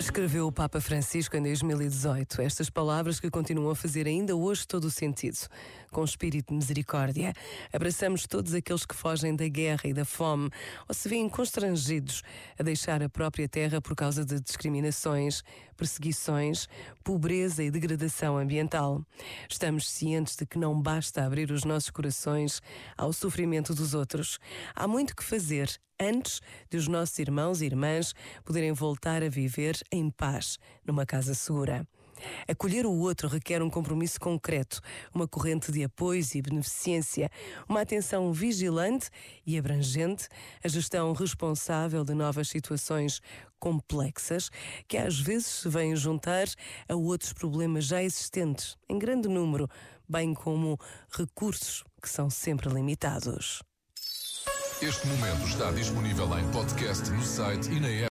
Escreveu o Papa Francisco em 2018 estas palavras que continuam a fazer ainda hoje todo o sentido. Com espírito de misericórdia, abraçamos todos aqueles que fogem da guerra e da fome ou se veem constrangidos a deixar a própria terra por causa de discriminações, perseguições, pobreza e degradação ambiental. Estamos cientes de que não basta abrir os nossos corações ao sofrimento dos outros. Há muito que fazer antes de os nossos irmãos e irmãs poderem voltar a viver em paz numa casa segura. Acolher o outro requer um compromisso concreto, uma corrente de apoios e beneficência, uma atenção vigilante e abrangente, a gestão responsável de novas situações complexas que às vezes se vêm juntar a outros problemas já existentes, em grande número, bem como recursos que são sempre limitados. Este momento está disponível em podcast no site e na app.